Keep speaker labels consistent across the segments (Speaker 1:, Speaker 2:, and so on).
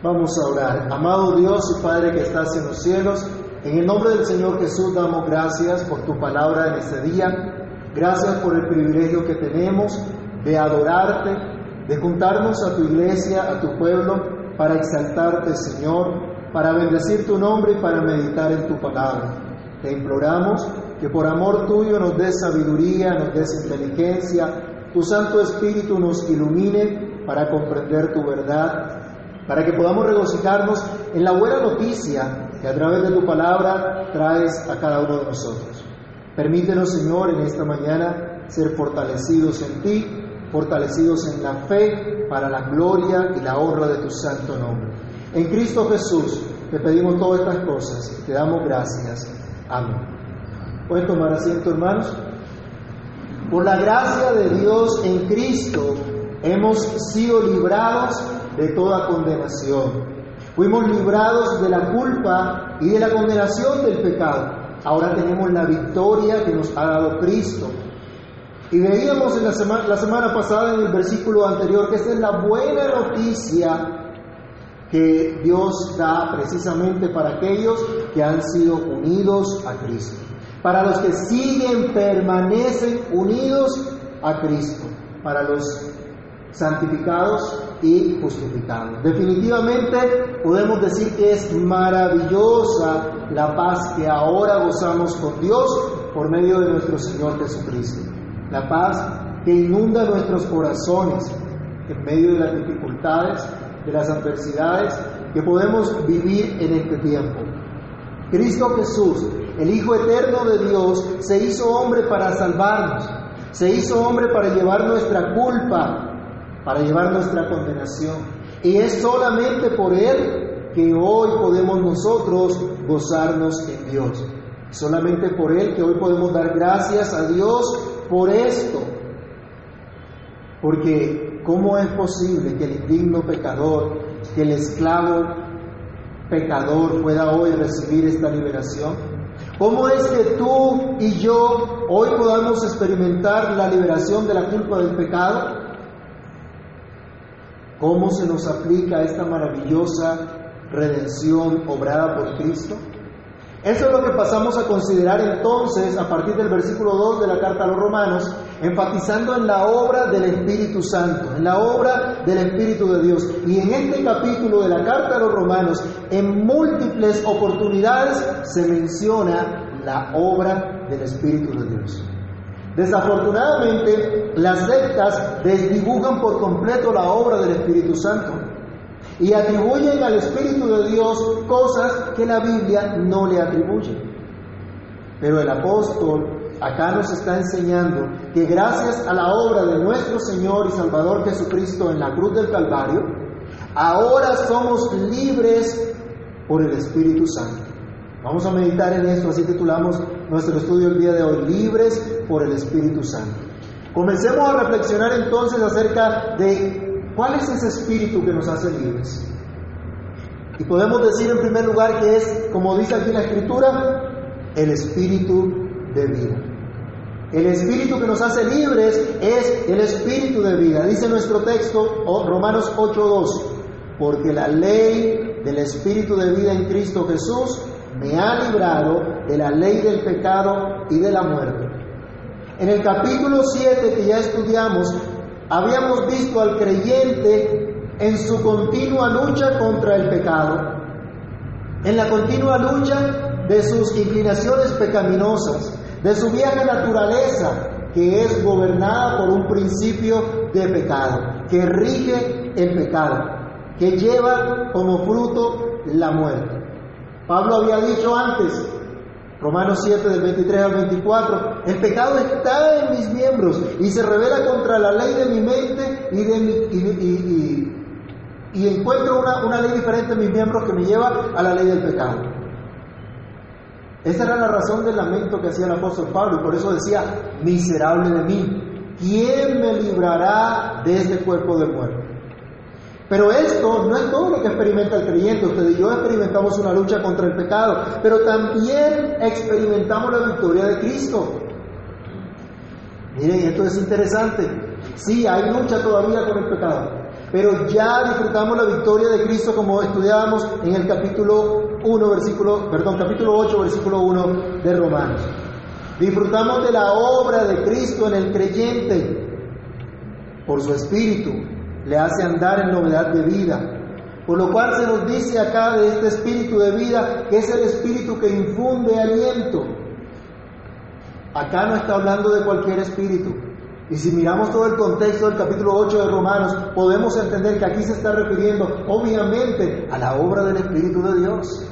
Speaker 1: Vamos a orar. Amado Dios y Padre que estás en los cielos, en el nombre del Señor Jesús damos gracias por tu palabra en este día. Gracias por el privilegio que tenemos de adorarte, de juntarnos a tu iglesia, a tu pueblo, para exaltarte, Señor, para bendecir tu nombre y para meditar en tu palabra. Te imploramos que por amor tuyo nos des sabiduría, nos des inteligencia, tu Santo Espíritu nos ilumine para comprender tu verdad para que podamos regocijarnos en la buena noticia que a través de tu palabra traes a cada uno de nosotros. Permítenos, Señor, en esta mañana ser fortalecidos en ti, fortalecidos en la fe para la gloria y la honra de tu santo nombre. En Cristo Jesús te pedimos todas estas cosas te damos gracias. Amén. Pueden tomar asiento, hermanos. Por la gracia de Dios en Cristo hemos sido librados de toda condenación. Fuimos librados de la culpa y de la condenación del pecado. Ahora tenemos la victoria que nos ha dado Cristo. Y veíamos en la semana, la semana pasada en el versículo anterior que esta es la buena noticia que Dios da precisamente para aquellos que han sido unidos a Cristo. Para los que siguen, permanecen unidos a Cristo. Para los santificados y justificados. Definitivamente podemos decir que es maravillosa la paz que ahora gozamos con Dios por medio de nuestro Señor Jesucristo. La paz que inunda nuestros corazones en medio de las dificultades, de las adversidades que podemos vivir en este tiempo. Cristo Jesús, el Hijo eterno de Dios, se hizo hombre para salvarnos, se hizo hombre para llevar nuestra culpa, para llevar nuestra condenación. Y es solamente por Él que hoy podemos nosotros gozarnos en Dios. Solamente por Él que hoy podemos dar gracias a Dios por esto. Porque ¿cómo es posible que el indigno pecador, que el esclavo pecador pueda hoy recibir esta liberación? ¿Cómo es que tú y yo hoy podamos experimentar la liberación de la culpa del pecado? ¿Cómo se nos aplica esta maravillosa redención obrada por Cristo? Eso es lo que pasamos a considerar entonces a partir del versículo 2 de la carta a los romanos, enfatizando en la obra del Espíritu Santo, en la obra del Espíritu de Dios. Y en este capítulo de la carta a los romanos, en múltiples oportunidades se menciona la obra del Espíritu de Dios. Desafortunadamente, las sectas desdibujan por completo la obra del Espíritu Santo y atribuyen al Espíritu de Dios cosas que la Biblia no le atribuye. Pero el apóstol acá nos está enseñando que gracias a la obra de nuestro Señor y Salvador Jesucristo en la cruz del Calvario, ahora somos libres por el Espíritu Santo. Vamos a meditar en esto, así titulamos nuestro estudio el día de hoy, Libres por el Espíritu Santo. Comencemos a reflexionar entonces acerca de cuál es ese espíritu que nos hace libres. Y podemos decir en primer lugar que es, como dice aquí la Escritura, el espíritu de vida. El espíritu que nos hace libres es el espíritu de vida. Dice nuestro texto, Romanos 8.2, porque la ley del espíritu de vida en Cristo Jesús me ha librado de la ley del pecado y de la muerte. En el capítulo 7 que ya estudiamos, habíamos visto al creyente en su continua lucha contra el pecado, en la continua lucha de sus inclinaciones pecaminosas, de su vieja naturaleza, que es gobernada por un principio de pecado, que rige el pecado, que lleva como fruto la muerte. Pablo había dicho antes, Romanos 7 del 23 al 24, el pecado está en mis miembros y se revela contra la ley de mi mente y, encuentro una, una ley diferente en mis miembros que me lleva a la ley del pecado. Esa era la razón del lamento que hacía el apóstol Pablo y por eso decía, miserable de mí, ¿quién me librará de este cuerpo de muerte? Pero esto no es todo lo que experimenta el creyente. Usted y yo experimentamos una lucha contra el pecado, pero también experimentamos la victoria de Cristo. Miren, esto es interesante. Sí, hay lucha todavía con el pecado, pero ya disfrutamos la victoria de Cristo como estudiábamos en el capítulo 1, versículo, perdón, capítulo 8, versículo 1 de Romanos. Disfrutamos de la obra de Cristo en el creyente. Por su espíritu le hace andar en novedad de vida. Por lo cual se nos dice acá de este espíritu de vida que es el espíritu que infunde aliento. Acá no está hablando de cualquier espíritu. Y si miramos todo el contexto del capítulo 8 de Romanos, podemos entender que aquí se está refiriendo obviamente a la obra del Espíritu de Dios.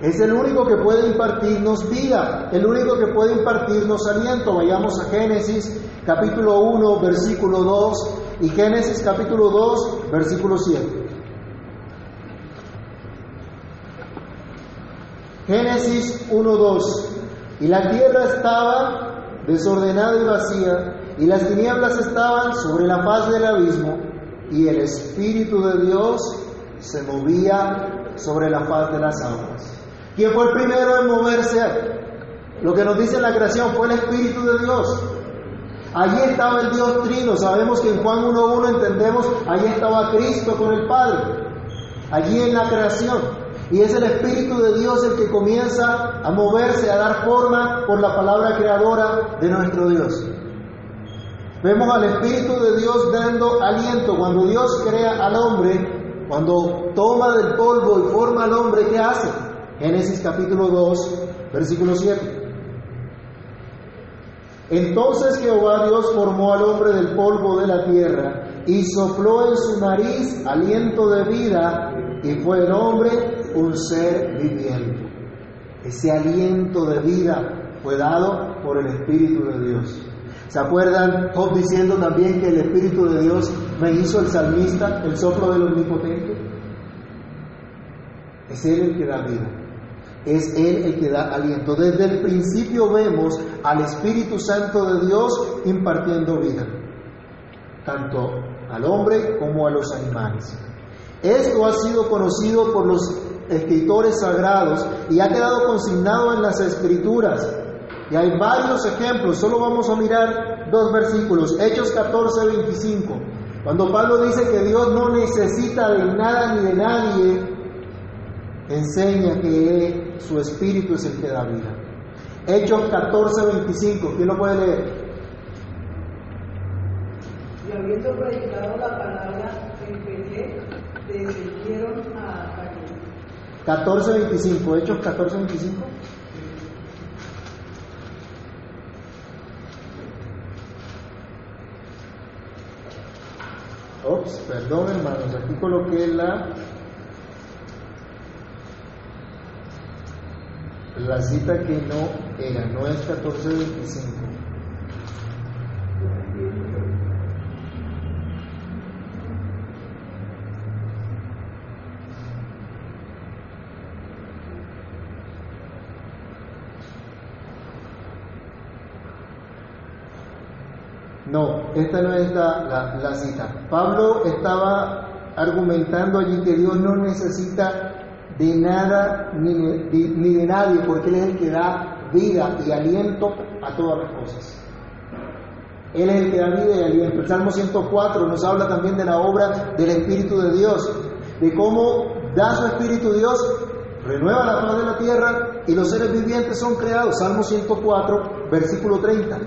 Speaker 1: Es el único que puede impartirnos vida, el único que puede impartirnos aliento. Vayamos a Génesis capítulo 1, versículo 2 y Génesis capítulo 2, versículo 7. Génesis 1, 2. Y la tierra estaba desordenada y vacía, y las tinieblas estaban sobre la faz del abismo, y el Espíritu de Dios se movía sobre la faz de las aguas. ¿Quién fue el primero en moverse? Lo que nos dice la creación fue el Espíritu de Dios. Allí estaba el Dios Trino. Sabemos que en Juan 1.1 entendemos, allí estaba Cristo con el Padre. Allí en la creación. Y es el Espíritu de Dios el que comienza a moverse, a dar forma por la palabra creadora de nuestro Dios. Vemos al Espíritu de Dios dando aliento. Cuando Dios crea al hombre, cuando toma del polvo y forma al hombre, ¿qué hace? Génesis capítulo 2, versículo 7. Entonces Jehová Dios formó al hombre del polvo de la tierra y sopló en su nariz aliento de vida y fue el hombre un ser viviente. Ese aliento de vida fue dado por el Espíritu de Dios. ¿Se acuerdan Job diciendo también que el Espíritu de Dios me hizo el salmista, el soplo del Omnipotente? Es Él el que da vida es Él el que da aliento. Desde el principio vemos al Espíritu Santo de Dios impartiendo vida, tanto al hombre como a los animales. Esto ha sido conocido por los escritores sagrados y ha quedado consignado en las escrituras. Y hay varios ejemplos, solo vamos a mirar dos versículos, Hechos 14, 25. Cuando Pablo dice que Dios no necesita de nada ni de nadie, enseña que su espíritu es el que da vida. Hechos 14, 25, ¿quién lo puede leer?
Speaker 2: Y habiendo predicado la palabra en Pelé, decidieron a
Speaker 1: 14, 25, Hechos 14, 25. Ops, perdón hermanos, aquí coloqué la la cita que no era, no es 1425. No, esta no es la, la, cita. Pablo estaba argumentando allí que Dios no necesita de nada ni de, nadie, porque Él es el que da vida y aliento a todas las cosas. Él es el que da vida y aliento. El Salmo 104 nos habla también de la obra del Espíritu de Dios, de cómo da su Espíritu Dios, renueva la paz de la tierra y los seres vivientes son creados. Salmo 104, versículo 30.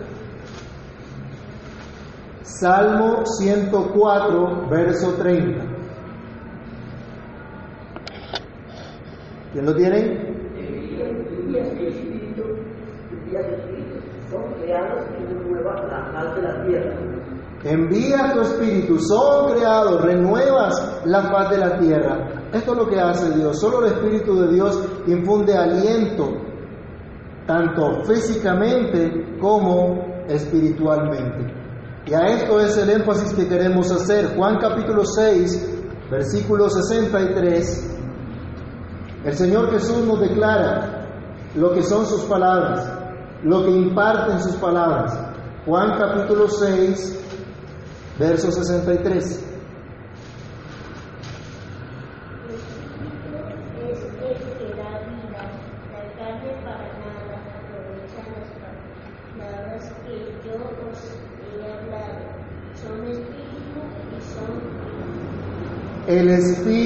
Speaker 1: Salmo 104, verso 30. ¿Quién lo tiene? Envía tu espíritu, son creados, renuevas la paz de la tierra. Esto es lo que hace Dios. Solo el Espíritu de Dios infunde aliento, tanto físicamente como espiritualmente. Y a esto es el énfasis que queremos hacer. Juan capítulo 6, versículo 63 el Señor Jesús nos declara lo que son sus palabras, lo que imparten sus palabras. Juan capítulo 6, verso 63. El espíritu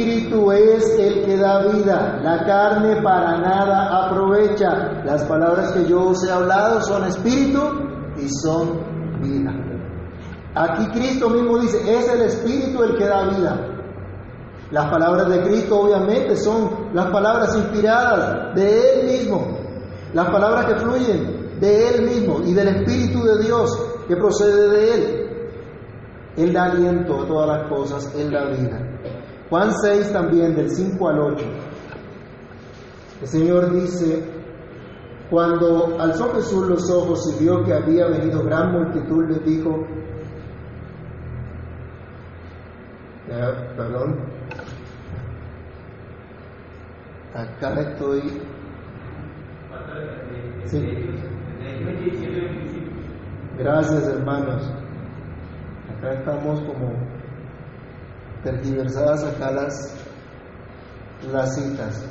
Speaker 1: es el que da vida, la carne para nada aprovecha. Las palabras que yo os he hablado son espíritu y son vida. Aquí Cristo mismo dice, es el espíritu el que da vida. Las palabras de Cristo obviamente son las palabras inspiradas de Él mismo, las palabras que fluyen de Él mismo y del Espíritu de Dios que procede de Él. Él da aliento a todas las cosas, Él da vida. Juan 6 también, del 5 al 8. El Señor dice, cuando alzó Jesús los ojos y vio que había venido gran multitud, le dijo, perdón, acá estoy. Sí. Gracias hermanos. Acá estamos como tergiversadas acá las, las citas.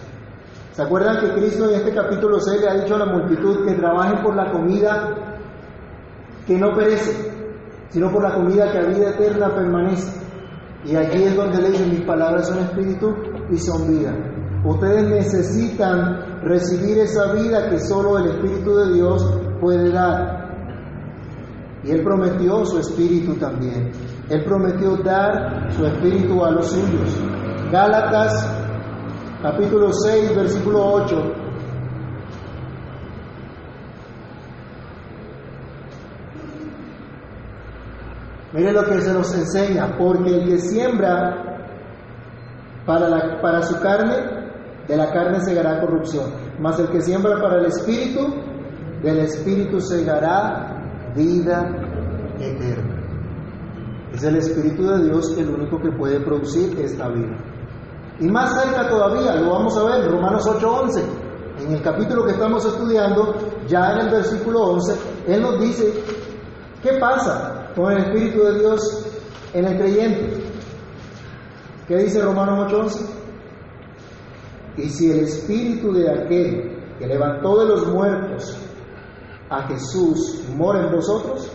Speaker 1: ¿Se acuerdan que Cristo en este capítulo 6 le ha dicho a la multitud que trabajen por la comida que no perece, sino por la comida que a vida eterna permanece? Y aquí es donde le dicen mis palabras son espíritu y son vida. Ustedes necesitan recibir esa vida que solo el Espíritu de Dios puede dar. Y Él prometió su espíritu también. Él prometió dar su espíritu a los suyos. Gálatas capítulo 6, versículo 8. Miren lo que se nos enseña, porque el que siembra para, la, para su carne, de la carne segará corrupción, mas el que siembra para el espíritu, del espíritu segará vida eterna. Es el Espíritu de Dios el único que puede producir esta vida. Y más cerca todavía, lo vamos a ver, Romanos 8:11. En el capítulo que estamos estudiando, ya en el versículo 11, Él nos dice, ¿qué pasa con el Espíritu de Dios en el creyente? ¿Qué dice Romanos 8:11? Y si el Espíritu de aquel que levantó de los muertos a Jesús mora en vosotros,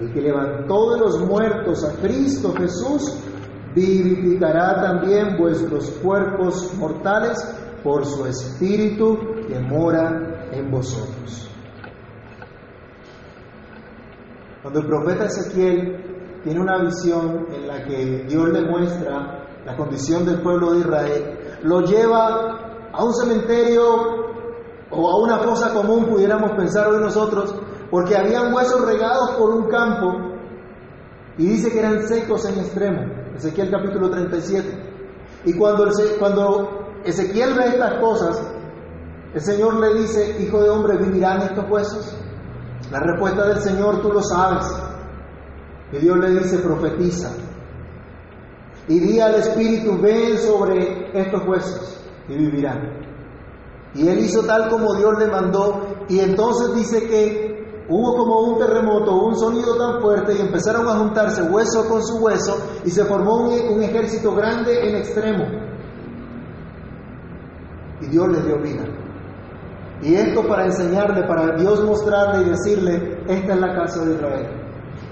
Speaker 1: el que levantó de los muertos a Cristo Jesús, vivificará también vuestros cuerpos mortales por su Espíritu que mora en vosotros. Cuando el profeta Ezequiel tiene una visión en la que Dios le muestra la condición del pueblo de Israel, lo lleva a un cementerio o a una fosa común, pudiéramos pensar hoy nosotros, porque habían huesos regados por un campo y dice que eran secos en extremo. Ezequiel capítulo 37. Y cuando, cuando Ezequiel ve estas cosas, el Señor le dice, hijo de hombre, ¿vivirán estos huesos? La respuesta del Señor tú lo sabes. Y Dios le dice, profetiza. Y di al Espíritu, ven sobre estos huesos y vivirán. Y él hizo tal como Dios le mandó. Y entonces dice que hubo como un terremoto, un sonido tan fuerte y empezaron a juntarse hueso con su hueso y se formó un, ejército grande en extremo. Y Dios les dio vida. Y esto para enseñarle, para Dios mostrarle y decirle, esta es la casa de Israel.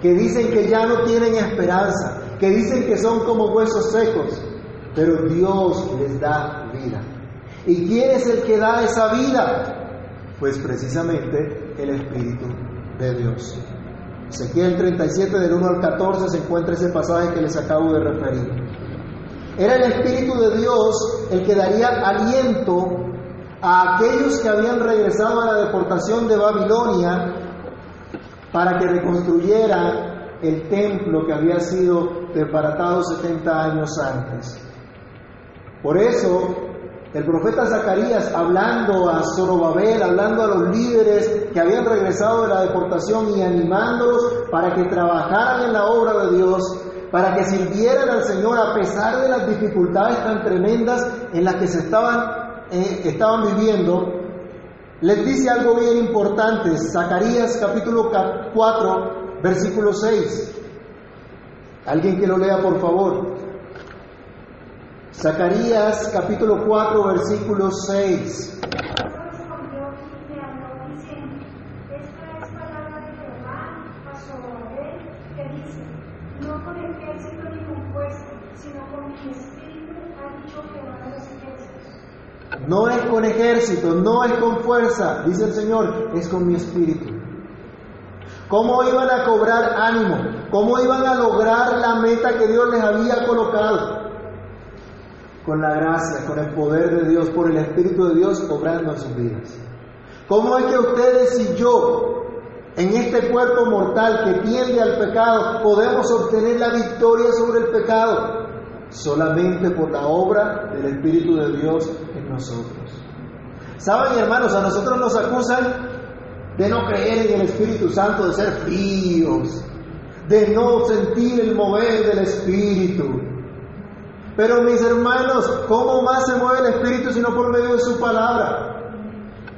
Speaker 1: Que dicen que ya no tienen esperanza, que dicen que son como huesos secos, pero Dios les da vida. ¿Y quién es el que da esa vida? Pues precisamente el Espíritu de Dios. Ezequiel 37 del 1 al 14 se encuentra ese pasaje que les acabo de referir. Era el Espíritu de Dios el que daría aliento a aquellos que habían regresado a la deportación de Babilonia para que reconstruyeran el templo que había sido desbaratado 70 años antes. Por eso el profeta Zacarías hablando a Zorobabel, hablando a los líderes que habían regresado de la deportación y animándolos para que trabajaran en la obra de Dios, para que sirvieran al Señor a pesar de las dificultades tan tremendas en las que se estaban, eh, estaban viviendo, les dice algo bien importante, Zacarías capítulo 4, versículo 6. Alguien que lo lea, por favor. Zacarías capítulo 4 versículo 6.
Speaker 3: No
Speaker 1: es con ejército, no es con fuerza, dice el Señor, es con mi espíritu. ¿Cómo iban a cobrar ánimo? ¿Cómo iban a lograr la meta que Dios les había colocado? Con la gracia, con el poder de Dios, por el Espíritu de Dios obrando en sus vidas. ¿Cómo es que ustedes y yo, en este cuerpo mortal que tiende al pecado, podemos obtener la victoria sobre el pecado? Solamente por la obra del Espíritu de Dios en nosotros. ¿Saben, hermanos? A nosotros nos acusan de no creer en el Espíritu Santo, de ser fríos, de no sentir el mover del Espíritu. Pero mis hermanos, ¿cómo más se mueve el Espíritu sino por medio de su palabra?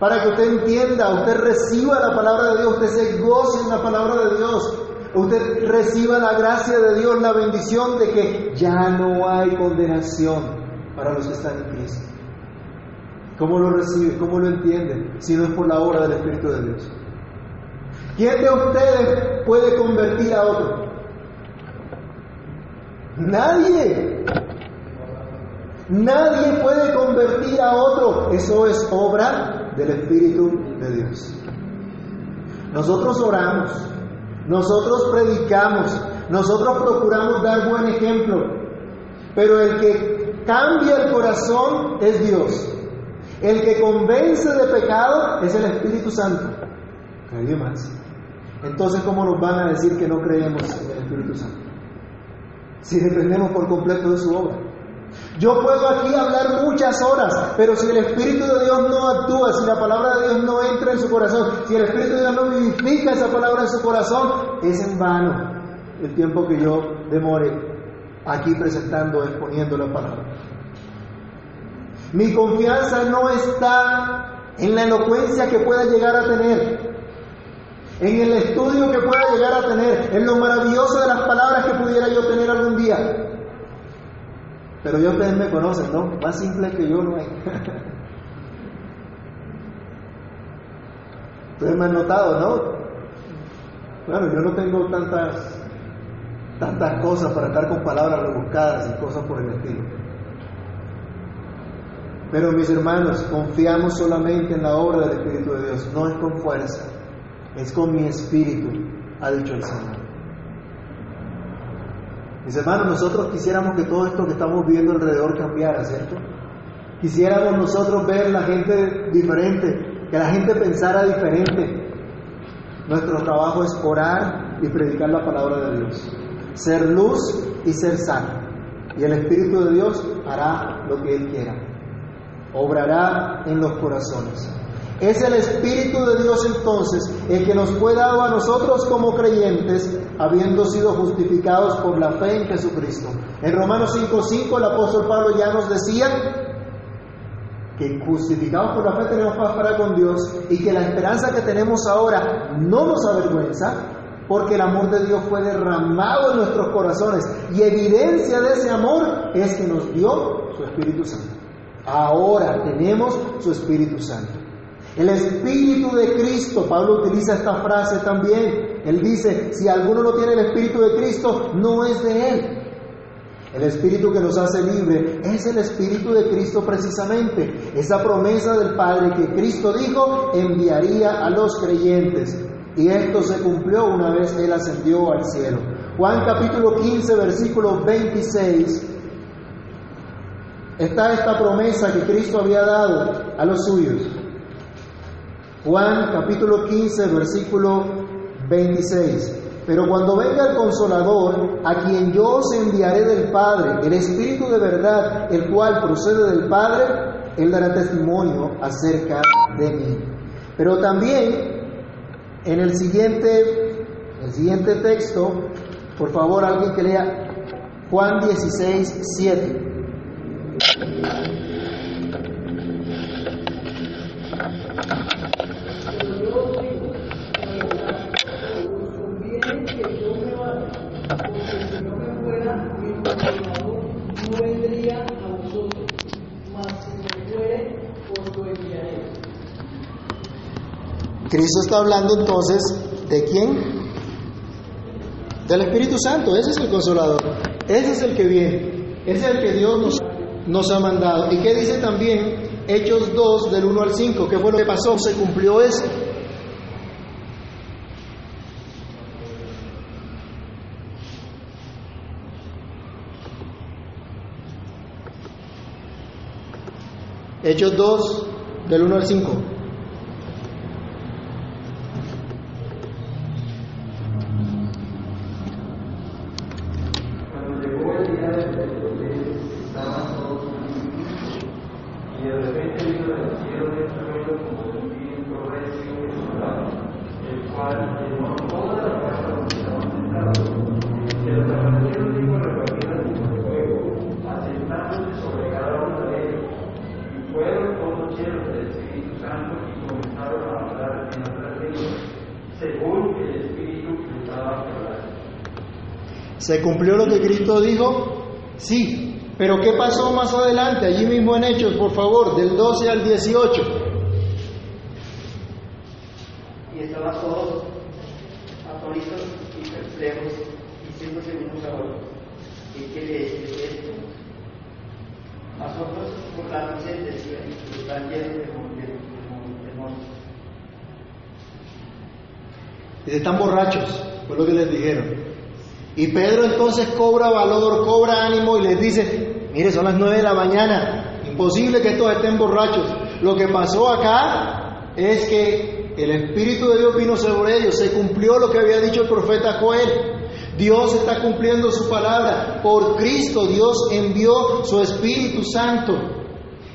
Speaker 1: Para que usted entienda, usted reciba la palabra de Dios, usted se goce en la palabra de Dios, usted reciba la gracia de Dios, la bendición de que ya no hay condenación para los que están en Cristo. ¿Cómo lo recibe? ¿Cómo lo entiende? Si no es por la obra del Espíritu de Dios. ¿Quién de ustedes puede convertir a otro? Nadie. Nadie puede convertir a otro. Eso es obra del Espíritu de Dios. Nosotros oramos, nosotros predicamos, nosotros procuramos dar buen ejemplo, pero el que cambia el corazón es Dios. El que convence de pecado es el Espíritu Santo. Nadie. Entonces, ¿cómo nos van a decir que no creemos en el Espíritu Santo? Si dependemos por completo de su obra. Yo puedo aquí hablar muchas horas, pero si el Espíritu de Dios no actúa, si la palabra de Dios no entra en su corazón, si el Espíritu de Dios no vivifica esa palabra en su corazón, es en vano el tiempo que yo demore aquí presentando, exponiendo la palabra. Mi confianza no está en la elocuencia que pueda llegar a tener, en el estudio que pueda llegar a tener, en lo maravilloso de las palabras que pudiera yo tener algún día. Pero ya ustedes me conocen, ¿no? Más simple que yo no hay. Ustedes me han notado, ¿no? Bueno, yo no tengo tantas, tantas cosas para estar con palabras rebuscadas y cosas por el estilo. Pero mis hermanos, confiamos solamente en la obra del Espíritu de Dios, no es con fuerza, es con mi espíritu, ha dicho el Señor. Mis hermanos, nosotros quisiéramos que todo esto que estamos viendo alrededor cambiara, ¿cierto? Quisiéramos nosotros ver la gente diferente, que la gente pensara diferente. Nuestro trabajo es orar y predicar la palabra de Dios, ser luz y ser sal. Y el Espíritu de Dios hará lo que Él quiera, obrará en los corazones. Es el Espíritu de Dios entonces el que nos fue dado a nosotros como creyentes, habiendo sido justificados por la fe en Jesucristo. En Romanos 5.5 el apóstol Pablo ya nos decía que justificados por la fe tenemos paz para con Dios y que la esperanza que tenemos ahora no nos avergüenza porque el amor de Dios fue derramado en nuestros corazones y evidencia de ese amor es que nos dio su Espíritu Santo. Ahora tenemos su Espíritu Santo. El Espíritu de Cristo, Pablo utiliza esta frase también. Él dice, si alguno no tiene el Espíritu de Cristo, no es de Él. El Espíritu que nos hace libre es el Espíritu de Cristo precisamente. Esa promesa del Padre que Cristo dijo enviaría a los creyentes. Y esto se cumplió una vez Él ascendió al cielo. Juan capítulo 15, versículo 26. Está esta promesa que Cristo había dado a los suyos. Juan capítulo 15, versículo 26. Pero cuando venga el consolador, a quien yo os enviaré del Padre, el Espíritu de verdad, el cual procede del Padre, Él dará testimonio acerca de mí. Pero también en el siguiente, el siguiente texto, por favor, alguien que lea Juan 16, 7. Cristo está hablando entonces de quién? Del Espíritu Santo, ese es el consolador, ese es el que viene, ese es el que Dios nos, nos ha mandado. ¿Y qué dice también Hechos 2 del 1 al 5. ¿Qué fue lo que pasó? Se cumplió eso. Hechos 2 del 1 al 5. ¿Se cumplió lo que Cristo dijo? Sí. Pero ¿qué pasó más adelante? Allí mismo en Hechos, por favor, del 12 al 18.
Speaker 3: Y estaban todos atónitos y perplejos, diciéndose unos a otros, ¿qué quiere decir esto? Mas otros burlándose decían, están llenos de demonios.
Speaker 1: Están borrachos, fue lo que les dijeron. Y Pedro entonces cobra valor, cobra ánimo y les dice, mire, son las nueve de la mañana, imposible que estos estén borrachos. Lo que pasó acá es que el Espíritu de Dios vino sobre ellos, se cumplió lo que había dicho el profeta Joel. Dios está cumpliendo su palabra. Por Cristo Dios envió su Espíritu Santo.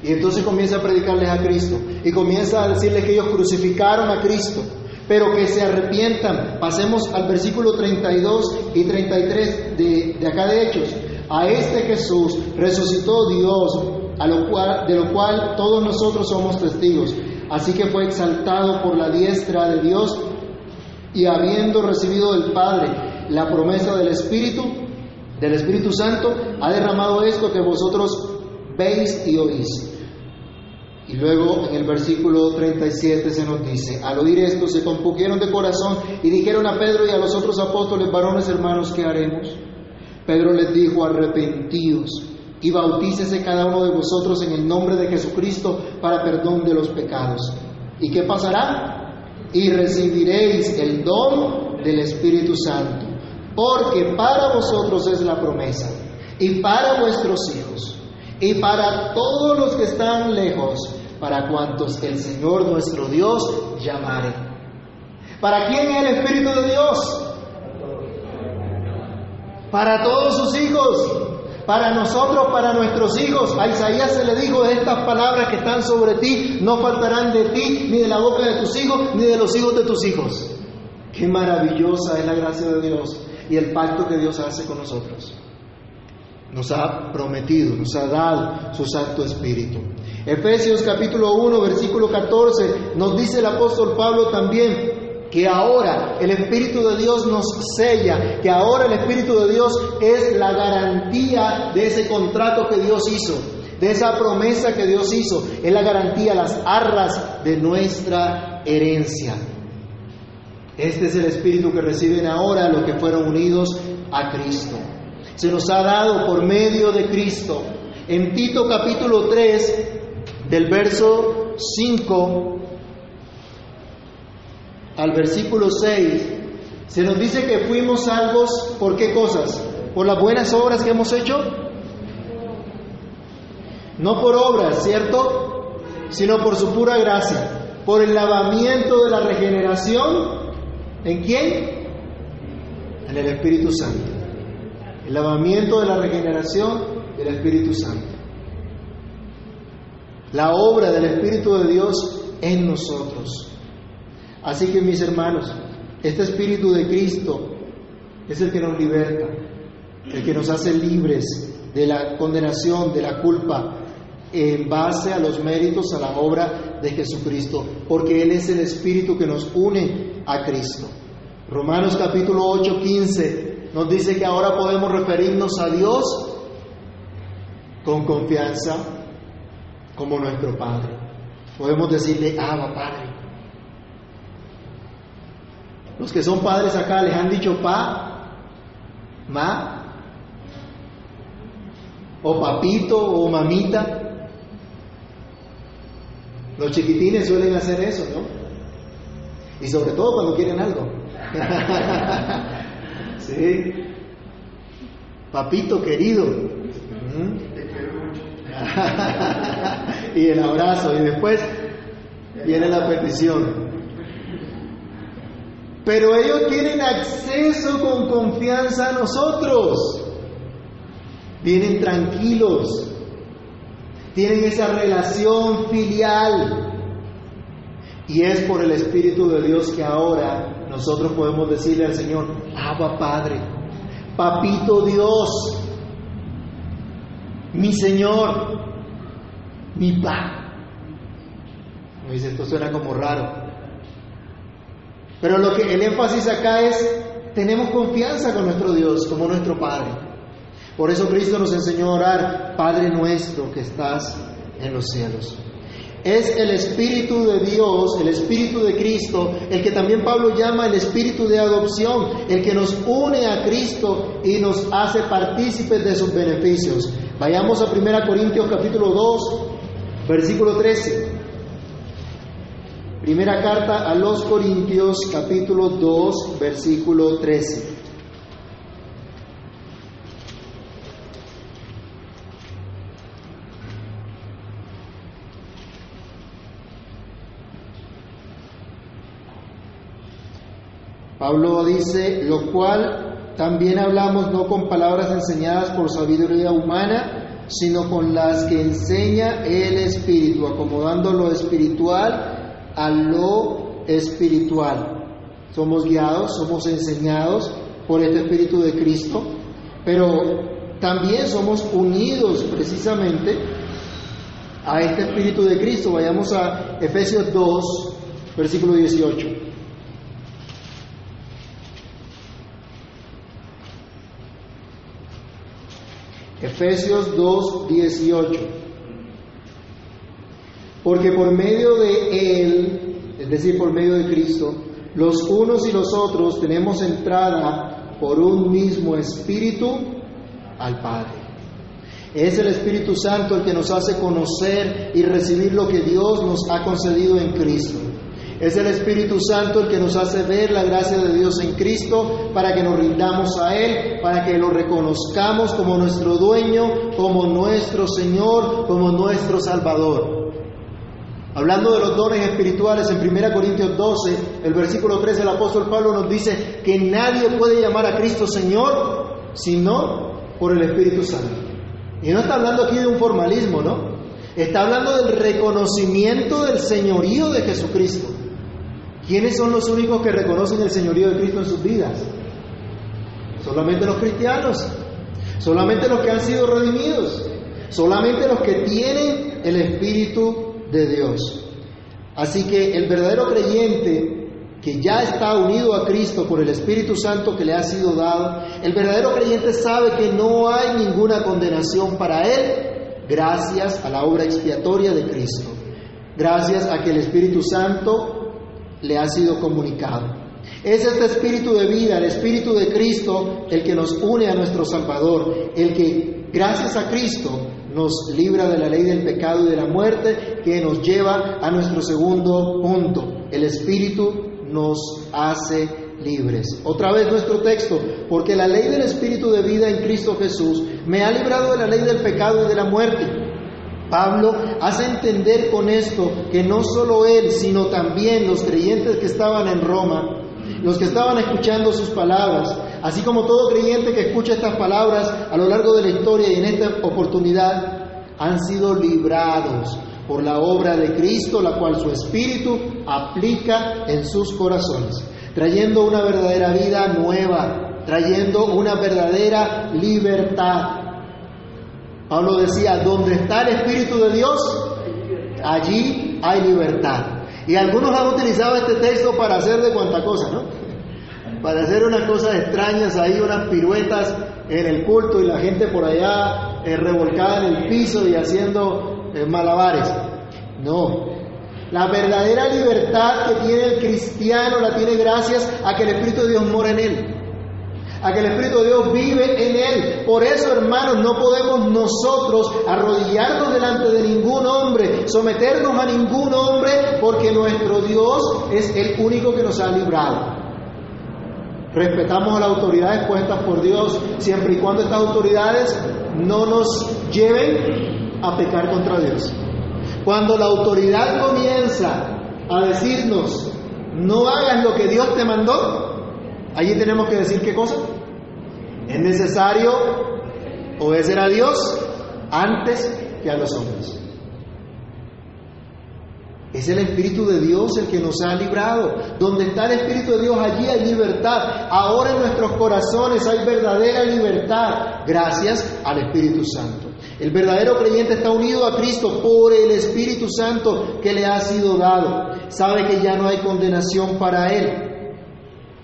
Speaker 1: Y entonces comienza a predicarles a Cristo. Y comienza a decirles que ellos crucificaron a Cristo pero que se arrepientan. Pasemos al versículo 32 y 33 de, de acá de Hechos. A este Jesús resucitó Dios, a lo cual, de lo cual todos nosotros somos testigos. Así que fue exaltado por la diestra de Dios y habiendo recibido del Padre la promesa del Espíritu, del Espíritu Santo, ha derramado esto que vosotros veis y oís. Y luego en el versículo 37 se nos dice, al oír esto se compugieron de corazón y dijeron a Pedro y a los otros apóstoles, varones hermanos, ¿qué haremos? Pedro les dijo, arrepentidos y bautícese cada uno de vosotros en el nombre de Jesucristo para perdón de los pecados. ¿Y qué pasará? Y recibiréis el don del Espíritu Santo, porque para vosotros es la promesa, y para vuestros hijos, y para todos los que están lejos, para cuantos el Señor nuestro Dios llamare. ¿Para quién es el Espíritu de Dios? Para todos sus hijos, para nosotros, para nuestros hijos. A Isaías se le dijo estas palabras que están sobre ti, no faltarán de ti, ni de la boca de tus hijos, ni de los hijos de tus hijos. Qué maravillosa es la gracia de Dios y el pacto que Dios hace con nosotros. Nos ha prometido, nos ha dado su Santo Espíritu. Efesios capítulo 1, versículo 14, nos dice el apóstol Pablo también que ahora el Espíritu de Dios nos sella, que ahora el Espíritu de Dios es la garantía de ese contrato que Dios hizo, de esa promesa que Dios hizo, es la garantía, las arras de nuestra herencia. Este es el Espíritu que reciben ahora los que fueron unidos a Cristo se nos ha dado por medio de Cristo. En Tito capítulo 3, del verso 5 al versículo 6, se nos dice que fuimos salvos por qué cosas? Por las buenas obras que hemos hecho. No por obras, ¿cierto? Sino por su pura gracia, por el lavamiento de la regeneración. ¿En quién? En el Espíritu Santo el lavamiento de la regeneración del Espíritu Santo. La obra del Espíritu de Dios en nosotros. Así que mis hermanos, este Espíritu de Cristo es el que nos liberta, el que nos hace libres de la condenación, de la culpa, en base a los méritos, a la obra de Jesucristo, porque Él es el Espíritu que nos une a Cristo. Romanos capítulo 8, 15 nos dice que ahora podemos referirnos a Dios con confianza como nuestro Padre. Podemos decirle, Abba Padre. Los que son padres acá les han dicho pa, ma, o papito o mamita. Los chiquitines suelen hacer eso, ¿no? Y sobre todo cuando quieren algo. sí. Papito querido. y el abrazo. Y después viene la petición. Pero ellos tienen acceso con confianza a nosotros. Vienen tranquilos. Tienen esa relación filial. Y es por el Espíritu de Dios que ahora nosotros podemos decirle al Señor, Abba Padre, Papito Dios, mi Señor, mi Pa. Me dice, esto suena como raro. Pero lo que el énfasis acá es, tenemos confianza con nuestro Dios como nuestro Padre. Por eso Cristo nos enseñó a orar, Padre nuestro que estás en los cielos. Es el Espíritu de Dios, el Espíritu de Cristo, el que también Pablo llama el Espíritu de adopción, el que nos une a Cristo y nos hace partícipes de sus beneficios. Vayamos a 1 Corintios capítulo 2, versículo 13. Primera carta a los Corintios capítulo 2, versículo 13. Pablo dice, lo cual también hablamos no con palabras enseñadas por sabiduría humana, sino con las que enseña el Espíritu, acomodando lo espiritual a lo espiritual. Somos guiados, somos enseñados por este Espíritu de Cristo, pero también somos unidos precisamente a este Espíritu de Cristo. Vayamos a Efesios 2, versículo 18. Efesios 2, 18. Porque por medio de Él, es decir, por medio de Cristo, los unos y los otros tenemos entrada por un mismo espíritu al Padre. Es el Espíritu Santo el que nos hace conocer y recibir lo que Dios nos ha concedido en Cristo. Es el Espíritu Santo el que nos hace ver la gracia de Dios en Cristo para que nos rindamos a Él, para que lo reconozcamos como nuestro dueño, como nuestro Señor, como nuestro Salvador. Hablando de los dones espirituales, en 1 Corintios 12, el versículo 13, el apóstol Pablo nos dice que nadie puede llamar a Cristo Señor sino por el Espíritu Santo. Y no está hablando aquí de un formalismo, ¿no? Está hablando del reconocimiento del señorío de Jesucristo. ¿Quiénes son los únicos que reconocen el señorío de Cristo en sus vidas? Solamente los cristianos, solamente los que han sido redimidos, solamente los que tienen el Espíritu de Dios. Así que el verdadero creyente que ya está unido a Cristo por el Espíritu Santo que le ha sido dado, el verdadero creyente sabe que no hay ninguna condenación para él gracias a la obra expiatoria de Cristo, gracias a que el Espíritu Santo le ha sido comunicado. Es este espíritu de vida, el espíritu de Cristo, el que nos une a nuestro Salvador, el que, gracias a Cristo, nos libra de la ley del pecado y de la muerte, que nos lleva a nuestro segundo punto. El espíritu nos hace libres. Otra vez nuestro texto, porque la ley del espíritu de vida en Cristo Jesús me ha librado de la ley del pecado y de la muerte. Pablo hace entender con esto que no solo él, sino también los creyentes que estaban en Roma, los que estaban escuchando sus palabras, así como todo creyente que escucha estas palabras a lo largo de la historia y en esta oportunidad, han sido librados por la obra de Cristo, la cual su Espíritu aplica en sus corazones, trayendo una verdadera vida nueva, trayendo una verdadera libertad, Pablo decía, donde está el Espíritu de Dios, allí hay libertad. Y algunos han utilizado este texto para hacer de cuanta cosa, ¿no? Para hacer unas cosas extrañas ahí, unas piruetas en el culto y la gente por allá eh, revolcada en el piso y haciendo eh, malabares. No. La verdadera libertad que tiene el cristiano la tiene gracias a que el Espíritu de Dios mora en él a que el Espíritu de Dios vive en él. Por eso, hermanos, no podemos nosotros arrodillarnos delante de ningún hombre someternos a ningún hombre porque nuestro Dios es el único que nos ha librado. Respetamos a las autoridades puestas por Dios siempre y cuando estas autoridades no nos lleven a pecar contra Dios. Cuando la autoridad comienza a decirnos, no hagas lo que Dios te mandó, allí tenemos que decir qué cosa. Es necesario obedecer a Dios antes que a los hombres. Es el Espíritu de Dios el que nos ha librado. Donde está el Espíritu de Dios, allí hay libertad. Ahora en nuestros corazones hay verdadera libertad gracias al Espíritu Santo. El verdadero creyente está unido a Cristo por el Espíritu Santo que le ha sido dado. Sabe que ya no hay condenación para él.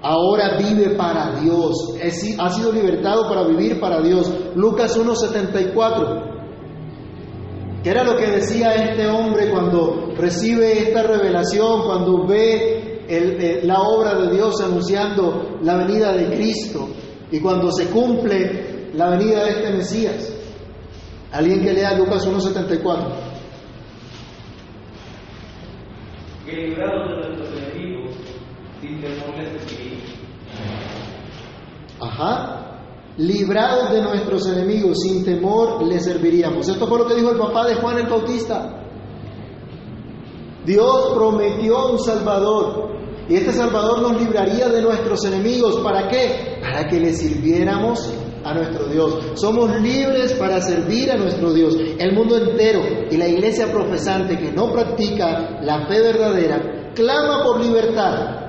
Speaker 1: Ahora vive para Dios. Ha sido libertado para vivir para Dios. Lucas 1.74. ¿Qué era lo que decía este hombre cuando recibe esta revelación, cuando ve eh, la obra de Dios anunciando la venida de Cristo y cuando se cumple la venida de este Mesías? Alguien que lea Lucas 1.74.
Speaker 4: Que librados de nuestros enemigos, sin temor.
Speaker 1: Ajá. Librados de nuestros enemigos, sin temor les serviríamos. Esto fue lo que dijo el papá de Juan el Bautista. Dios prometió un Salvador. Y este Salvador nos libraría de nuestros enemigos. ¿Para qué? Para que le sirviéramos a nuestro Dios. Somos libres para servir a nuestro Dios. El mundo entero y la iglesia profesante que no practica la fe verdadera clama por libertad,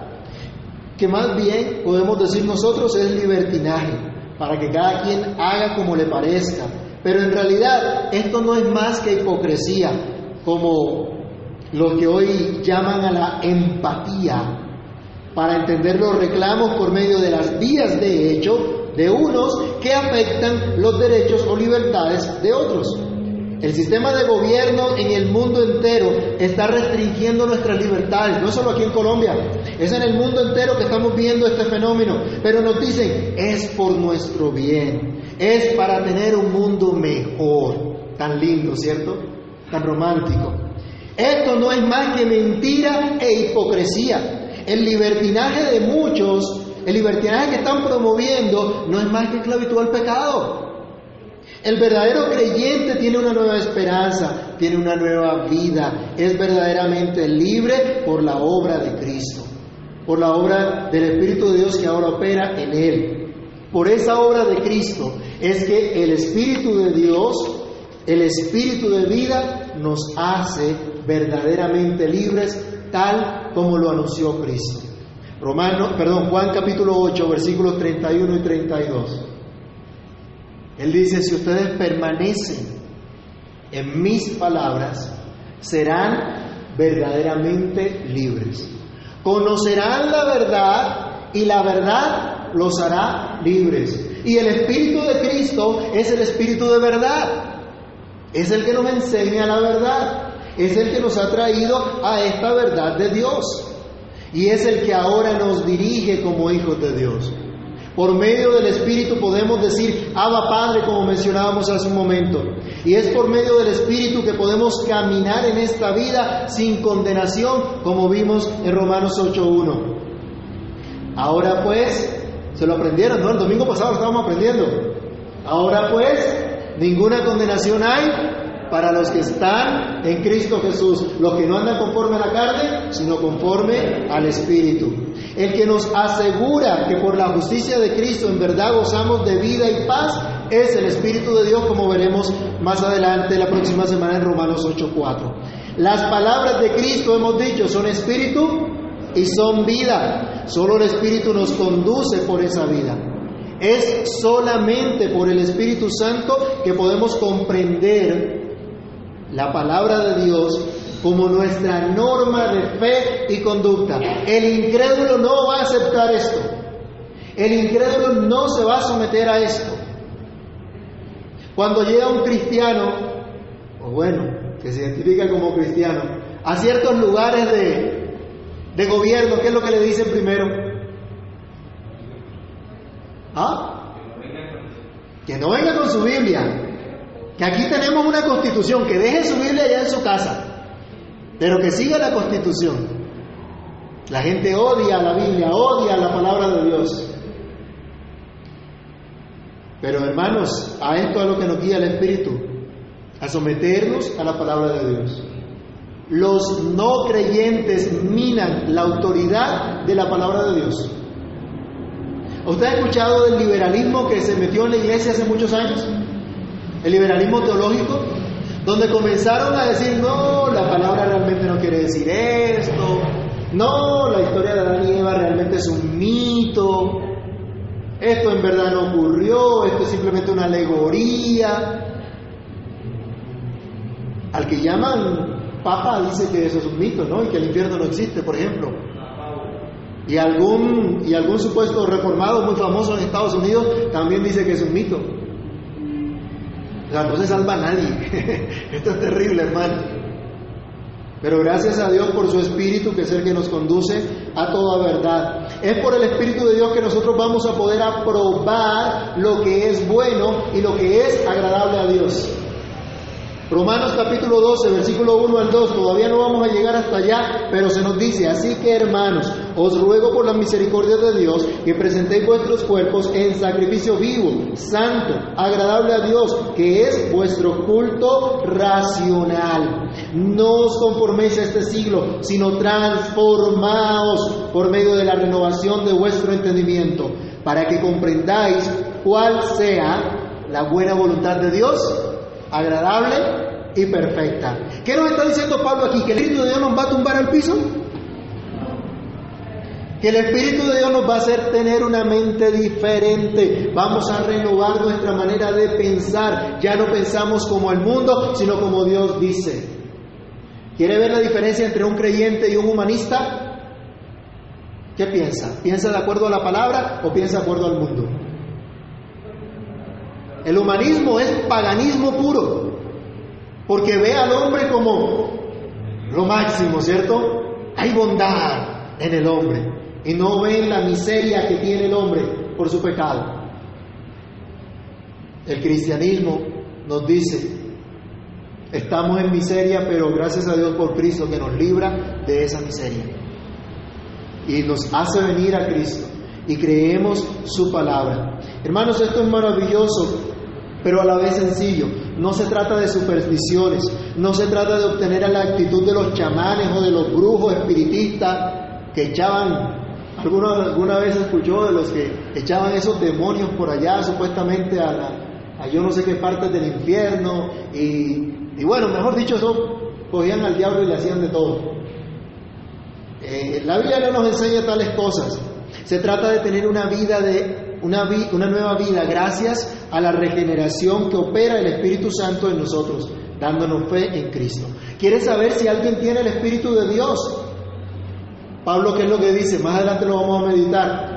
Speaker 1: que más bien podemos decir nosotros es libertinaje, para que cada quien haga como le parezca. Pero en realidad esto no es más que hipocresía, como lo que hoy llaman a la empatía, para entender los reclamos por medio de las vías de hecho de unos que afectan los derechos o libertades de otros. El sistema de gobierno en el mundo entero está restringiendo nuestras libertades, no solo aquí en Colombia, es en el mundo entero que estamos viendo este fenómeno, pero nos dicen, es por nuestro bien, es para tener un mundo mejor, tan lindo, ¿cierto? Tan romántico. Esto no es más que mentira e hipocresía. El libertinaje de muchos el libertinaje que están promoviendo no es más que esclavitud al pecado. El verdadero creyente tiene una nueva esperanza, tiene una nueva vida, es verdaderamente libre por la obra de Cristo, por la obra del Espíritu de Dios que ahora opera en él. Por esa obra de Cristo es que el Espíritu de Dios, el Espíritu de vida, nos hace verdaderamente libres tal como lo anunció Cristo. Romano, perdón, Juan capítulo 8, versículos 31 y 32. Él dice, si ustedes permanecen en mis palabras, serán verdaderamente libres. Conocerán la verdad y la verdad los hará libres. Y el Espíritu de Cristo es el Espíritu de verdad. Es el que nos enseña la verdad. Es el que nos ha traído a esta verdad de Dios y es el que ahora nos dirige como hijos de Dios. Por medio del Espíritu podemos decir, Abba Padre, como mencionábamos hace un momento. Y es por medio del Espíritu que podemos caminar en esta vida sin condenación, como vimos en Romanos 8.1. Ahora pues, se lo aprendieron, ¿no? El domingo pasado lo estábamos aprendiendo. Ahora pues, ninguna condenación hay para los que están en Cristo Jesús, los que no andan conforme a la carne, sino conforme al Espíritu. El que nos asegura que por la justicia de Cristo en verdad gozamos de vida y paz es el Espíritu de Dios, como veremos más adelante la próxima semana en Romanos 8:4. Las palabras de Cristo, hemos dicho, son espíritu y son vida. Solo el Espíritu nos conduce por esa vida. Es solamente por el Espíritu Santo que podemos comprender la palabra de Dios como nuestra norma de fe y conducta. El incrédulo no va a aceptar esto. El incrédulo no se va a someter a esto. Cuando llega un cristiano, o bueno, que se identifica como cristiano, a ciertos lugares de, de gobierno, ¿qué es lo que le dicen primero? ¿Ah? Que no venga con su Biblia. Que aquí tenemos una constitución, que deje su Biblia allá en su casa. pero que siga la constitución. La gente odia la Biblia, odia la palabra de Dios. Pero hermanos, a esto es lo que nos guía el Espíritu, a someternos a la palabra de Dios. Los no creyentes minan la autoridad de la palabra de Dios. ¿Usted ha escuchado del liberalismo que se metió en la iglesia hace muchos años? El liberalismo teológico, donde comenzaron a decir, no, la palabra realmente no quiere decir esto, no, la historia de Adán y Eva realmente es un mito, esto en verdad no ocurrió, esto es simplemente una alegoría. Al que llaman papa dice que eso es un mito, ¿no? Y que el infierno no existe, por ejemplo. Y algún, y algún supuesto reformado muy famoso en Estados Unidos también dice que es un mito. O sea, no se salva a nadie. Esto es terrible, hermano. Pero gracias a Dios por su Espíritu, que es el que nos conduce a toda verdad. Es por el Espíritu de Dios que nosotros vamos a poder aprobar lo que es bueno y lo que es agradable a Dios. Romanos capítulo 12, versículo 1 al 2, todavía no vamos a llegar hasta allá, pero se nos dice, así que hermanos, os ruego por la misericordia de Dios que presentéis vuestros cuerpos en sacrificio vivo, santo, agradable a Dios, que es vuestro culto racional. No os conforméis a este siglo, sino transformaos por medio de la renovación de vuestro entendimiento, para que comprendáis cuál sea la buena voluntad de Dios agradable y perfecta. ¿Qué nos está diciendo Pablo aquí? ¿Que el Espíritu de Dios nos va a tumbar al piso? Que el Espíritu de Dios nos va a hacer tener una mente diferente. Vamos a renovar nuestra manera de pensar. Ya no pensamos como el mundo, sino como Dios dice. ¿Quiere ver la diferencia entre un creyente y un humanista? ¿Qué piensa? ¿Piensa de acuerdo a la palabra o piensa de acuerdo al mundo? El humanismo es paganismo puro, porque ve al hombre como lo máximo, ¿cierto? Hay bondad en el hombre y no ven la miseria que tiene el hombre por su pecado. El cristianismo nos dice, estamos en miseria, pero gracias a Dios por Cristo que nos libra de esa miseria. Y nos hace venir a Cristo y creemos su palabra. Hermanos, esto es maravilloso, pero a la vez sencillo. No se trata de supersticiones, no se trata de obtener a la actitud de los chamanes o de los brujos espiritistas que echaban, alguna, alguna vez escuchó de los que echaban esos demonios por allá supuestamente a, la, a yo no sé qué partes del infierno y, y bueno, mejor dicho, eso cogían al diablo y le hacían de todo. Eh, la Biblia no nos enseña tales cosas. Se trata de tener una vida de una, una, nueva vida gracias a la regeneración que opera el Espíritu Santo en nosotros, dándonos fe en Cristo. ¿Quieres saber si alguien tiene el Espíritu de Dios? Pablo, ¿qué es lo que dice? Más adelante lo vamos a meditar.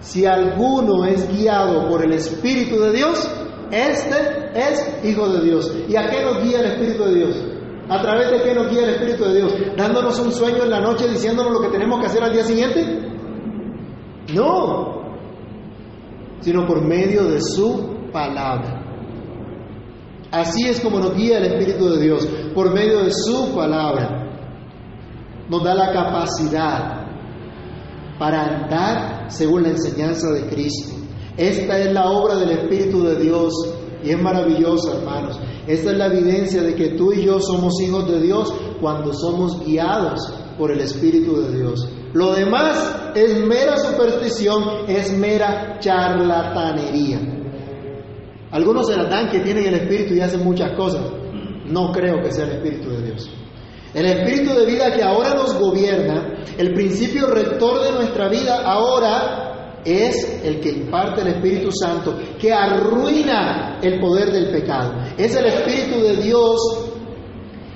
Speaker 1: Si alguno es guiado por el Espíritu de Dios, este es hijo de Dios. ¿Y a qué nos guía el Espíritu de Dios? ¿A través de qué nos guía el Espíritu de Dios? ¿Dándonos un sueño en la noche diciéndonos lo que tenemos que hacer al día siguiente? No, sino por medio de su palabra. Así es como nos guía el Espíritu de Dios, por medio de su palabra. Nos da la capacidad para andar según la enseñanza de Cristo. Esta es la obra del Espíritu de Dios y es maravillosa, hermanos. Esta es la evidencia de que tú y yo somos hijos de Dios cuando somos guiados por el Espíritu de Dios. Lo demás es mera superstición, es mera charlatanería. Algunos se dan que tienen el Espíritu y hacen muchas cosas. No creo que sea el Espíritu de Dios. El Espíritu de vida que ahora nos gobierna, el principio rector de nuestra vida ahora es el que imparte el Espíritu Santo, que arruina el poder del pecado. Es el Espíritu de Dios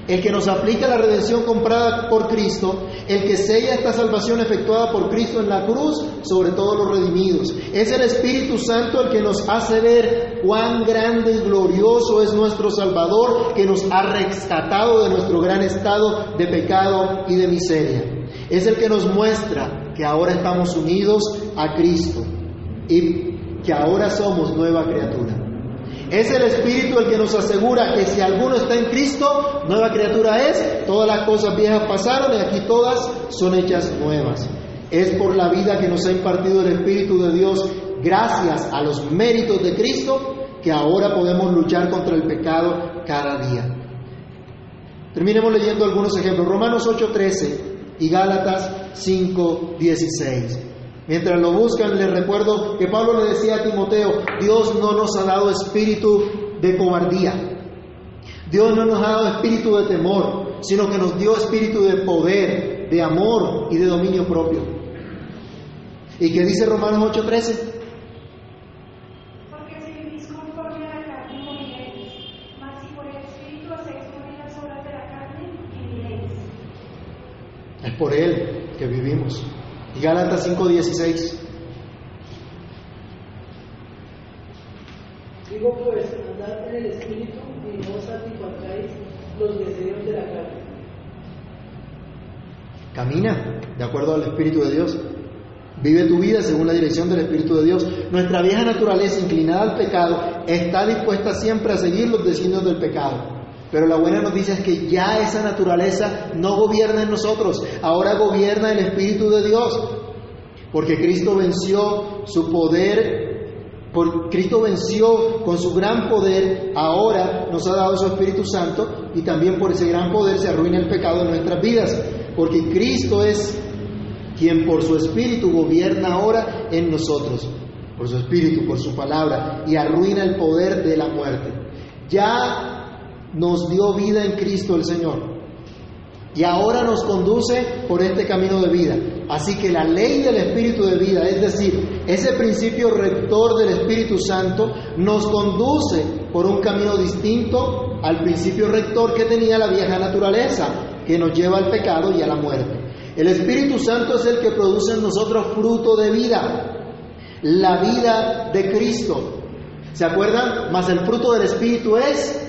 Speaker 1: el que nos aplica la redención comprada por Cristo, el que sella esta salvación efectuada por Cristo en la cruz sobre todos los redimidos. Es el Espíritu Santo el que nos hace ver cuán grande y glorioso es nuestro Salvador, que nos ha rescatado de nuestro gran estado de pecado y de miseria. Es el que nos muestra que ahora estamos unidos a Cristo y que ahora somos nueva criatura. Es el Espíritu el que nos asegura que si alguno está en Cristo, nueva criatura es, todas las cosas viejas pasaron y aquí todas son hechas nuevas. Es por la vida que nos ha impartido el Espíritu de Dios, gracias a los méritos de Cristo, que ahora podemos luchar contra el pecado cada día. Terminemos leyendo algunos ejemplos. Romanos 8:13 y Gálatas 5:16. Mientras lo buscan, les recuerdo que Pablo le decía a Timoteo, Dios no nos ha dado espíritu de cobardía. Dios no nos ha dado espíritu de temor, sino que nos dio espíritu de poder, de amor y de dominio propio. ¿Y qué dice Romanos 8:13?
Speaker 5: Porque si vivís conforme a la carne, moriréis. Mas si por el Espíritu hacéis morir las obras de la carne, viviréis.
Speaker 1: Es por Él que vivimos. Y Gálatas 5:16.
Speaker 2: Digo pues, andad en el Espíritu y no satisfacáis los deseos de la carne.
Speaker 1: Camina de acuerdo al Espíritu de Dios. Vive tu vida según la dirección del Espíritu de Dios. Nuestra vieja naturaleza inclinada al pecado está dispuesta siempre a seguir los designios del pecado. Pero la buena noticia es que ya esa naturaleza no gobierna en nosotros, ahora gobierna el Espíritu de Dios. Porque Cristo venció su poder, por Cristo venció con su gran poder, ahora nos ha dado su Espíritu Santo y también por ese gran poder se arruina el pecado en nuestras vidas. Porque Cristo es quien por su Espíritu gobierna ahora en nosotros, por su Espíritu, por su palabra, y arruina el poder de la muerte. Ya nos dio vida en Cristo el Señor. Y ahora nos conduce por este camino de vida. Así que la ley del Espíritu de vida, es decir, ese principio rector del Espíritu Santo, nos conduce por un camino distinto al principio rector que tenía la vieja naturaleza, que nos lleva al pecado y a la muerte. El Espíritu Santo es el que produce en nosotros fruto de vida, la vida de Cristo. ¿Se acuerdan? Mas el fruto del Espíritu es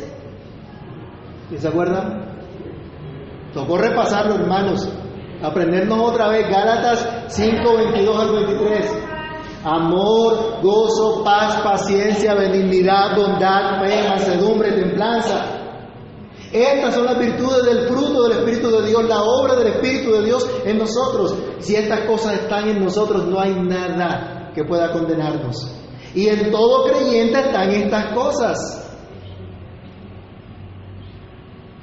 Speaker 1: ¿Sí se acuerdan? Tocó repasarlo, hermanos. Aprendernos otra vez Gálatas 5, 22 al 23. Amor, gozo, paz, paciencia, benignidad, bondad, fe, mansedumbre, templanza. Estas son las virtudes del fruto del Espíritu de Dios, la obra del Espíritu de Dios en nosotros. Si estas cosas están en nosotros, no hay nada que pueda condenarnos. Y en todo creyente están estas cosas.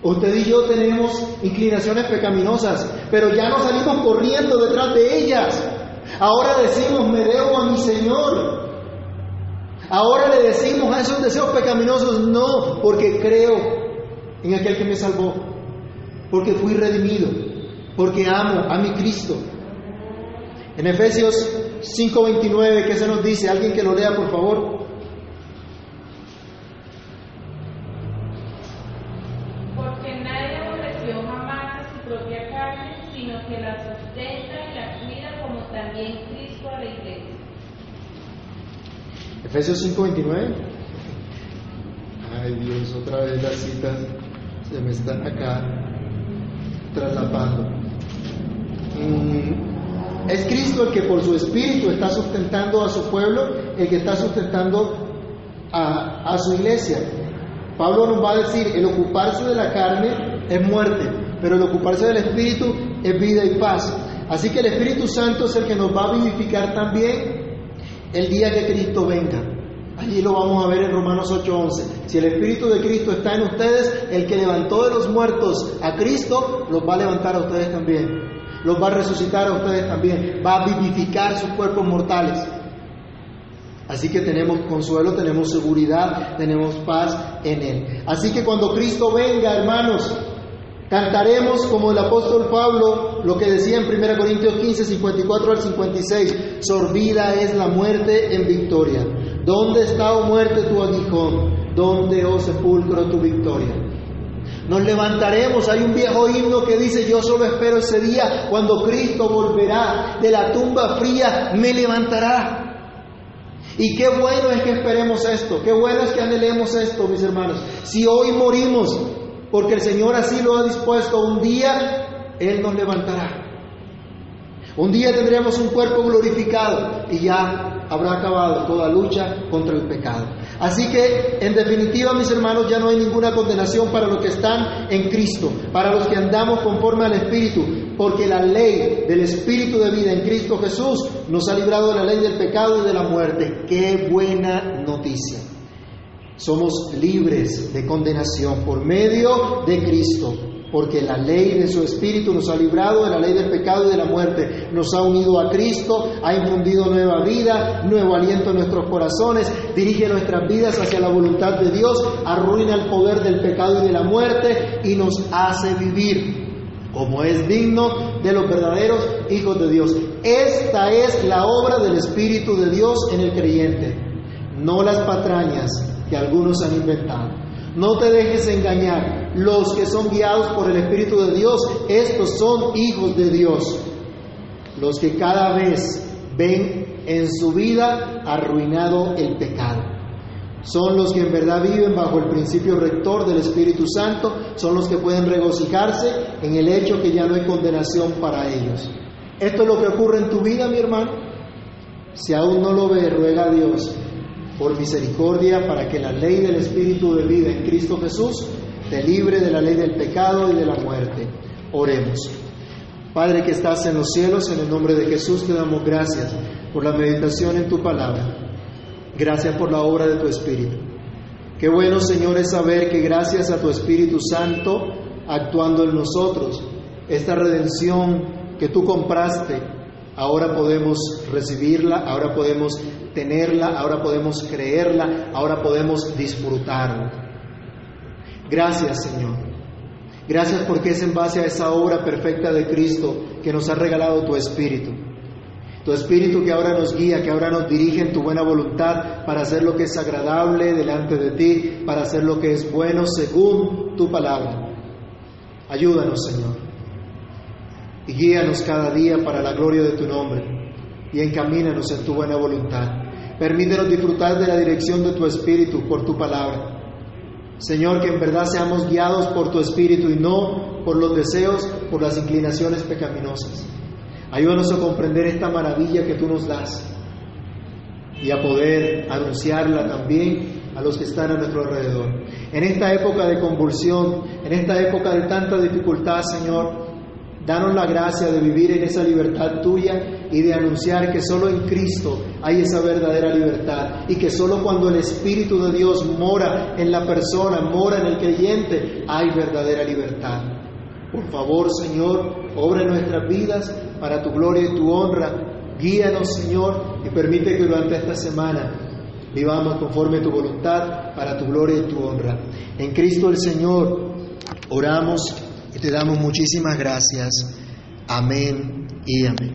Speaker 1: Usted y yo tenemos inclinaciones pecaminosas, pero ya no salimos corriendo detrás de ellas. Ahora decimos, me debo a mi Señor. Ahora le decimos a esos deseos pecaminosos, no, porque creo en aquel que me salvó, porque fui redimido, porque amo a mi Cristo. En Efesios 5:29, ¿qué se nos dice? Alguien que lo lea, por favor.
Speaker 6: Porque nadie aborreció jamás a su propia carne, sino que la sustenta y la cuida como también Cristo a la iglesia.
Speaker 1: Efesios 5:29. Ay Dios, otra vez las citas se me están acá traslapando. Mm, Es Cristo el que por su espíritu está sustentando a su pueblo, el que está sustentando a, a su iglesia. Pablo nos va a decir, el ocuparse de la carne es muerte, pero el ocuparse del espíritu es vida y paz. Así que el Espíritu Santo es el que nos va a vivificar también el día que Cristo venga. Allí lo vamos a ver en Romanos 8:11. Si el Espíritu de Cristo está en ustedes, el que levantó de los muertos a Cristo, los va a levantar a ustedes también. Los va a resucitar a ustedes también. Va a vivificar sus cuerpos mortales. Así que tenemos consuelo, tenemos seguridad, tenemos paz en Él. Así que cuando Cristo venga, hermanos, cantaremos como el apóstol Pablo lo que decía en 1 Corintios 15, 54 al 56, sorbida es la muerte en victoria. ¿Dónde está, oh muerte, tu aguijón? ¿Dónde, oh sepulcro, tu victoria? Nos levantaremos. Hay un viejo himno que dice, yo solo espero ese día cuando Cristo volverá de la tumba fría, me levantará. Y qué bueno es que esperemos esto, qué bueno es que anhelemos esto, mis hermanos. Si hoy morimos, porque el Señor así lo ha dispuesto, un día Él nos levantará. Un día tendremos un cuerpo glorificado y ya habrá acabado toda lucha contra el pecado. Así que, en definitiva, mis hermanos, ya no hay ninguna condenación para los que están en Cristo, para los que andamos conforme al Espíritu, porque la ley del Espíritu de vida en Cristo Jesús nos ha librado de la ley del pecado y de la muerte. ¡Qué buena noticia! Somos libres de condenación por medio de Cristo porque la ley de su Espíritu nos ha librado de la ley del pecado y de la muerte, nos ha unido a Cristo, ha infundido nueva vida, nuevo aliento en nuestros corazones, dirige nuestras vidas hacia la voluntad de Dios, arruina el poder del pecado y de la muerte y nos hace vivir como es digno de los verdaderos hijos de Dios. Esta es la obra del Espíritu de Dios en el creyente, no las patrañas que algunos han inventado. No te dejes engañar. Los que son guiados por el Espíritu de Dios, estos son hijos de Dios. Los que cada vez ven en su vida arruinado el pecado. Son los que en verdad viven bajo el principio rector del Espíritu Santo, son los que pueden regocijarse en el hecho que ya no hay condenación para ellos. Esto es lo que ocurre en tu vida, mi hermano. Si aún no lo ves, ruega a Dios por misericordia para que la ley del Espíritu de vida en Cristo Jesús te libre de la ley del pecado y de la muerte. Oremos. Padre que estás en los cielos, en el nombre de Jesús te damos gracias por la meditación en tu palabra. Gracias por la obra de tu Espíritu. Qué bueno, Señor, es saber que gracias a tu Espíritu Santo actuando en nosotros, esta redención que tú compraste, ahora podemos recibirla, ahora podemos tenerla, ahora podemos creerla, ahora podemos disfrutarla. Gracias Señor. Gracias porque es en base a esa obra perfecta de Cristo que nos ha regalado tu Espíritu. Tu Espíritu que ahora nos guía, que ahora nos dirige en tu buena voluntad para hacer lo que es agradable delante de ti, para hacer lo que es bueno según tu palabra. Ayúdanos, Señor. Y guíanos cada día para la gloria de tu nombre y encamínanos en tu buena voluntad. Permítenos disfrutar de la dirección de tu Espíritu por tu palabra. Señor, que en verdad seamos guiados por tu Espíritu y no por los deseos, por las inclinaciones pecaminosas. Ayúdanos a comprender esta maravilla que tú nos das y a poder anunciarla también a los que están a nuestro alrededor. En esta época de convulsión, en esta época de tanta dificultad, Señor, danos la gracia de vivir en esa libertad tuya y de anunciar que solo en Cristo hay esa verdadera libertad y que solo cuando el Espíritu de Dios mora en la persona, mora en el creyente, hay verdadera libertad. Por favor, Señor, obra en nuestras vidas para tu gloria y tu honra. Guíanos, Señor, y permite que durante esta semana vivamos conforme a tu voluntad para tu gloria y tu honra. En Cristo el Señor oramos y te damos muchísimas gracias. Amén y amén.